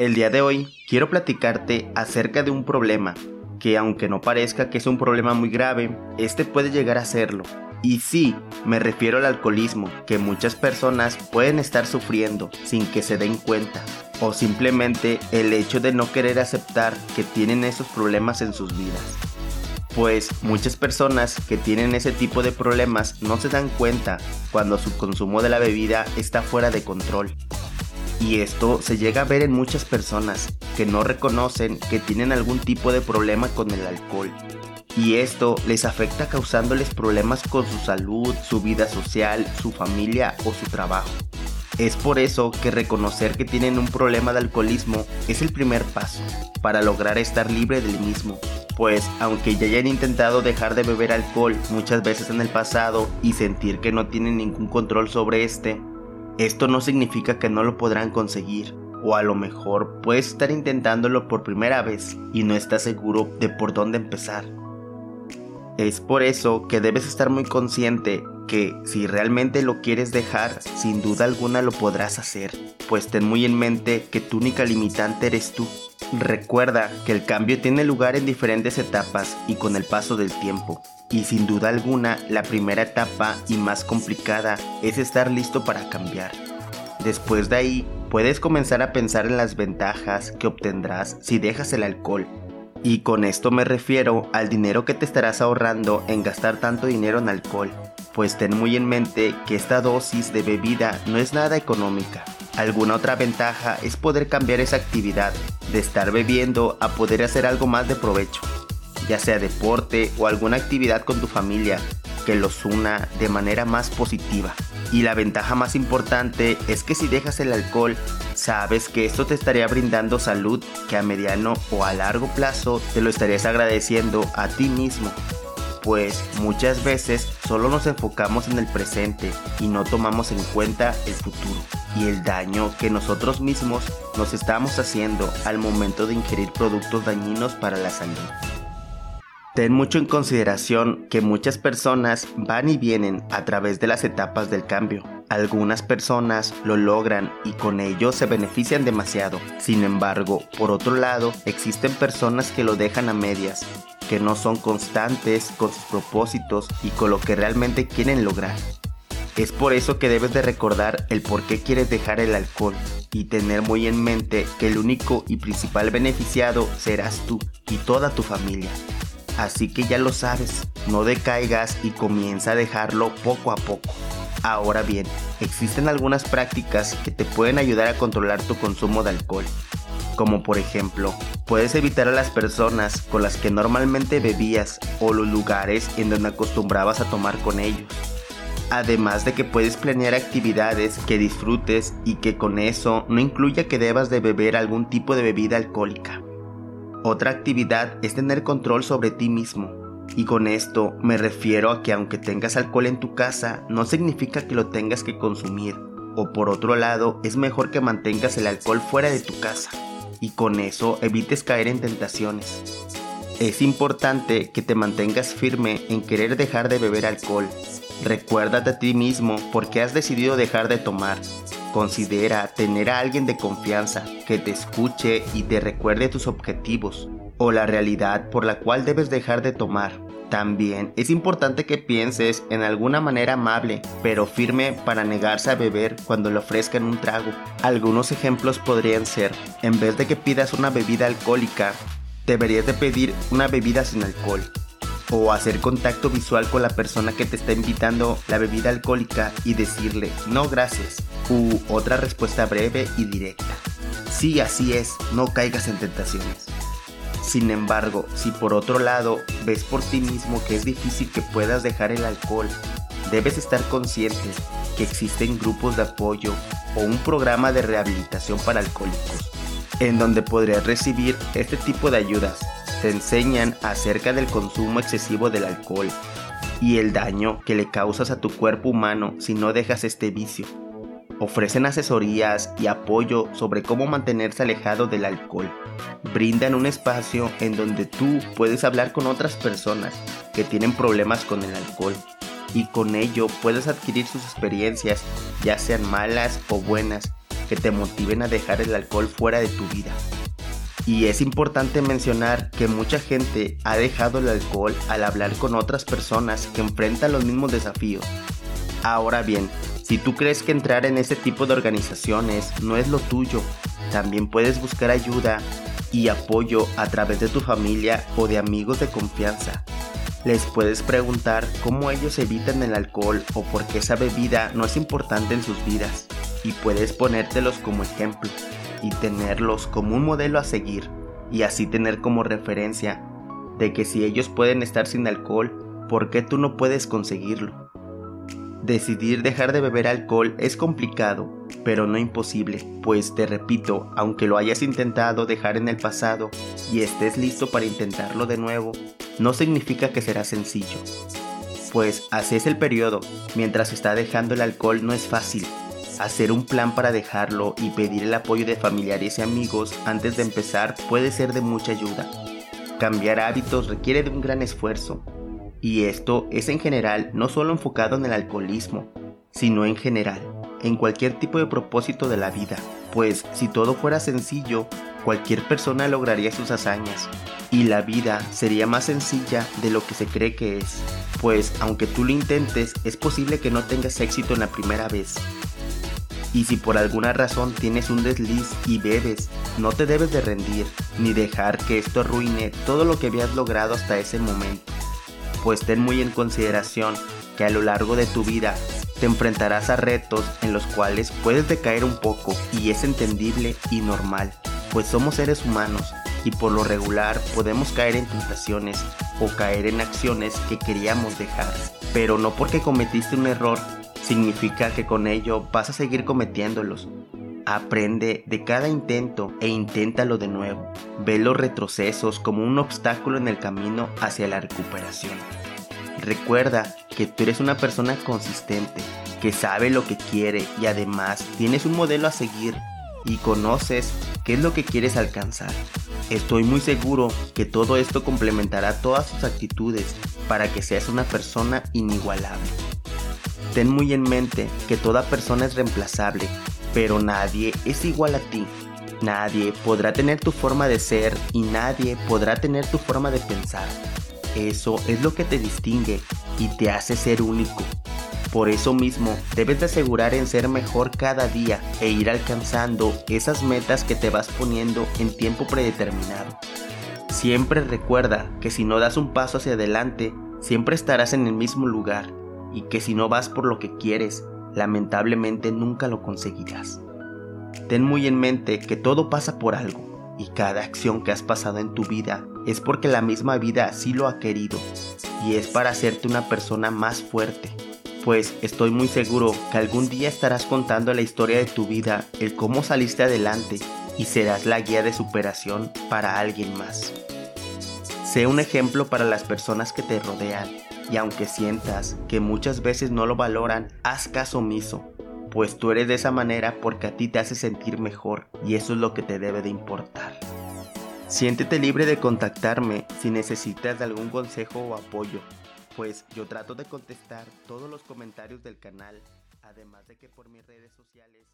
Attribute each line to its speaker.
Speaker 1: El día de hoy quiero platicarte acerca de un problema que aunque no parezca que es un problema muy grave, este puede llegar a serlo. Y sí, me refiero al alcoholismo, que muchas personas pueden estar sufriendo sin que se den cuenta, o simplemente el hecho de no querer aceptar que tienen esos problemas en sus vidas. Pues muchas personas que tienen ese tipo de problemas no se dan cuenta cuando su consumo de la bebida está fuera de control y esto se llega a ver en muchas personas que no reconocen que tienen algún tipo de problema con el alcohol. Y esto les afecta causándoles problemas con su salud, su vida social, su familia o su trabajo. Es por eso que reconocer que tienen un problema de alcoholismo es el primer paso para lograr estar libre del mismo. Pues aunque ya hayan intentado dejar de beber alcohol muchas veces en el pasado y sentir que no tienen ningún control sobre este, esto no significa que no lo podrán conseguir, o a lo mejor puedes estar intentándolo por primera vez y no estás seguro de por dónde empezar. Es por eso que debes estar muy consciente que si realmente lo quieres dejar, sin duda alguna lo podrás hacer, pues ten muy en mente que tu única limitante eres tú. Recuerda que el cambio tiene lugar en diferentes etapas y con el paso del tiempo, y sin duda alguna la primera etapa y más complicada es estar listo para cambiar. Después de ahí, puedes comenzar a pensar en las ventajas que obtendrás si dejas el alcohol. Y con esto me refiero al dinero que te estarás ahorrando en gastar tanto dinero en alcohol, pues ten muy en mente que esta dosis de bebida no es nada económica. Alguna otra ventaja es poder cambiar esa actividad de estar bebiendo a poder hacer algo más de provecho, ya sea deporte o alguna actividad con tu familia que los una de manera más positiva. Y la ventaja más importante es que si dejas el alcohol, sabes que esto te estaría brindando salud que a mediano o a largo plazo te lo estarías agradeciendo a ti mismo pues muchas veces solo nos enfocamos en el presente y no tomamos en cuenta el futuro y el daño que nosotros mismos nos estamos haciendo al momento de ingerir productos dañinos para la salud. Ten mucho en consideración que muchas personas van y vienen a través de las etapas del cambio. Algunas personas lo logran y con ello se benefician demasiado. Sin embargo, por otro lado, existen personas que lo dejan a medias que no son constantes con sus propósitos y con lo que realmente quieren lograr. Es por eso que debes de recordar el por qué quieres dejar el alcohol y tener muy en mente que el único y principal beneficiado serás tú y toda tu familia. Así que ya lo sabes, no decaigas y comienza a dejarlo poco a poco. Ahora bien, existen algunas prácticas que te pueden ayudar a controlar tu consumo de alcohol como por ejemplo, puedes evitar a las personas con las que normalmente bebías o los lugares en donde acostumbrabas a tomar con ellos. Además de que puedes planear actividades que disfrutes y que con eso no incluya que debas de beber algún tipo de bebida alcohólica. Otra actividad es tener control sobre ti mismo. Y con esto me refiero a que aunque tengas alcohol en tu casa, no significa que lo tengas que consumir. O por otro lado, es mejor que mantengas el alcohol fuera de tu casa y con eso evites caer en tentaciones. Es importante que te mantengas firme en querer dejar de beber alcohol. Recuérdate a ti mismo por qué has decidido dejar de tomar. Considera tener a alguien de confianza que te escuche y te recuerde tus objetivos o la realidad por la cual debes dejar de tomar. También es importante que pienses en alguna manera amable, pero firme para negarse a beber cuando le ofrezcan un trago. Algunos ejemplos podrían ser, en vez de que pidas una bebida alcohólica, deberías de pedir una bebida sin alcohol. O hacer contacto visual con la persona que te está invitando la bebida alcohólica y decirle no gracias. U otra respuesta breve y directa. Sí, así es, no caigas en tentaciones. Sin embargo, si por otro lado ves por ti mismo que es difícil que puedas dejar el alcohol, debes estar consciente que existen grupos de apoyo o un programa de rehabilitación para alcohólicos, en donde podrías recibir este tipo de ayudas. Te enseñan acerca del consumo excesivo del alcohol y el daño que le causas a tu cuerpo humano si no dejas este vicio. Ofrecen asesorías y apoyo sobre cómo mantenerse alejado del alcohol. Brindan un espacio en donde tú puedes hablar con otras personas que tienen problemas con el alcohol y con ello puedes adquirir sus experiencias, ya sean malas o buenas, que te motiven a dejar el alcohol fuera de tu vida. Y es importante mencionar que mucha gente ha dejado el alcohol al hablar con otras personas que enfrentan los mismos desafíos. Ahora bien, si tú crees que entrar en ese tipo de organizaciones no es lo tuyo, también puedes buscar ayuda y apoyo a través de tu familia o de amigos de confianza. Les puedes preguntar cómo ellos evitan el alcohol o por qué esa bebida no es importante en sus vidas y puedes ponértelos como ejemplo y tenerlos como un modelo a seguir y así tener como referencia de que si ellos pueden estar sin alcohol, ¿por qué tú no puedes conseguirlo? Decidir dejar de beber alcohol es complicado, pero no imposible, pues te repito, aunque lo hayas intentado dejar en el pasado y estés listo para intentarlo de nuevo, no significa que será sencillo. Pues así es el periodo, mientras está dejando el alcohol no es fácil. Hacer un plan para dejarlo y pedir el apoyo de familiares y amigos antes de empezar puede ser de mucha ayuda. Cambiar hábitos requiere de un gran esfuerzo, y esto es en general no solo enfocado en el alcoholismo, sino en general, en cualquier tipo de propósito de la vida, pues si todo fuera sencillo, cualquier persona lograría sus hazañas, y la vida sería más sencilla de lo que se cree que es, pues aunque tú lo intentes, es posible que no tengas éxito en la primera vez. Y si por alguna razón tienes un desliz y bebes, no te debes de rendir, ni dejar que esto arruine todo lo que habías logrado hasta ese momento. Pues ten muy en consideración que a lo largo de tu vida te enfrentarás a retos en los cuales puedes decaer un poco y es entendible y normal, pues somos seres humanos y por lo regular podemos caer en tentaciones o caer en acciones que queríamos dejar, pero no porque cometiste un error significa que con ello vas a seguir cometiéndolos. Aprende de cada intento e inténtalo de nuevo. Ve los retrocesos como un obstáculo en el camino hacia la recuperación. Recuerda que tú eres una persona consistente, que sabe lo que quiere y además tienes un modelo a seguir y conoces qué es lo que quieres alcanzar. Estoy muy seguro que todo esto complementará todas tus actitudes para que seas una persona inigualable. Ten muy en mente que toda persona es reemplazable pero nadie es igual a ti. Nadie podrá tener tu forma de ser y nadie podrá tener tu forma de pensar. Eso es lo que te distingue y te hace ser único. Por eso mismo, debes de asegurar en ser mejor cada día e ir alcanzando esas metas que te vas poniendo en tiempo predeterminado. Siempre recuerda que si no das un paso hacia adelante, siempre estarás en el mismo lugar y que si no vas por lo que quieres, lamentablemente nunca lo conseguirás. Ten muy en mente que todo pasa por algo y cada acción que has pasado en tu vida es porque la misma vida así lo ha querido y es para hacerte una persona más fuerte. Pues estoy muy seguro que algún día estarás contando la historia de tu vida, el cómo saliste adelante y serás la guía de superación para alguien más. Sé un ejemplo para las personas que te rodean y aunque sientas que muchas veces no lo valoran, haz caso omiso, pues tú eres de esa manera porque a ti te hace sentir mejor y eso es lo que te debe de importar. Siéntete libre de contactarme si necesitas algún consejo o apoyo, pues yo trato de contestar todos los comentarios del canal, además de que por mis redes sociales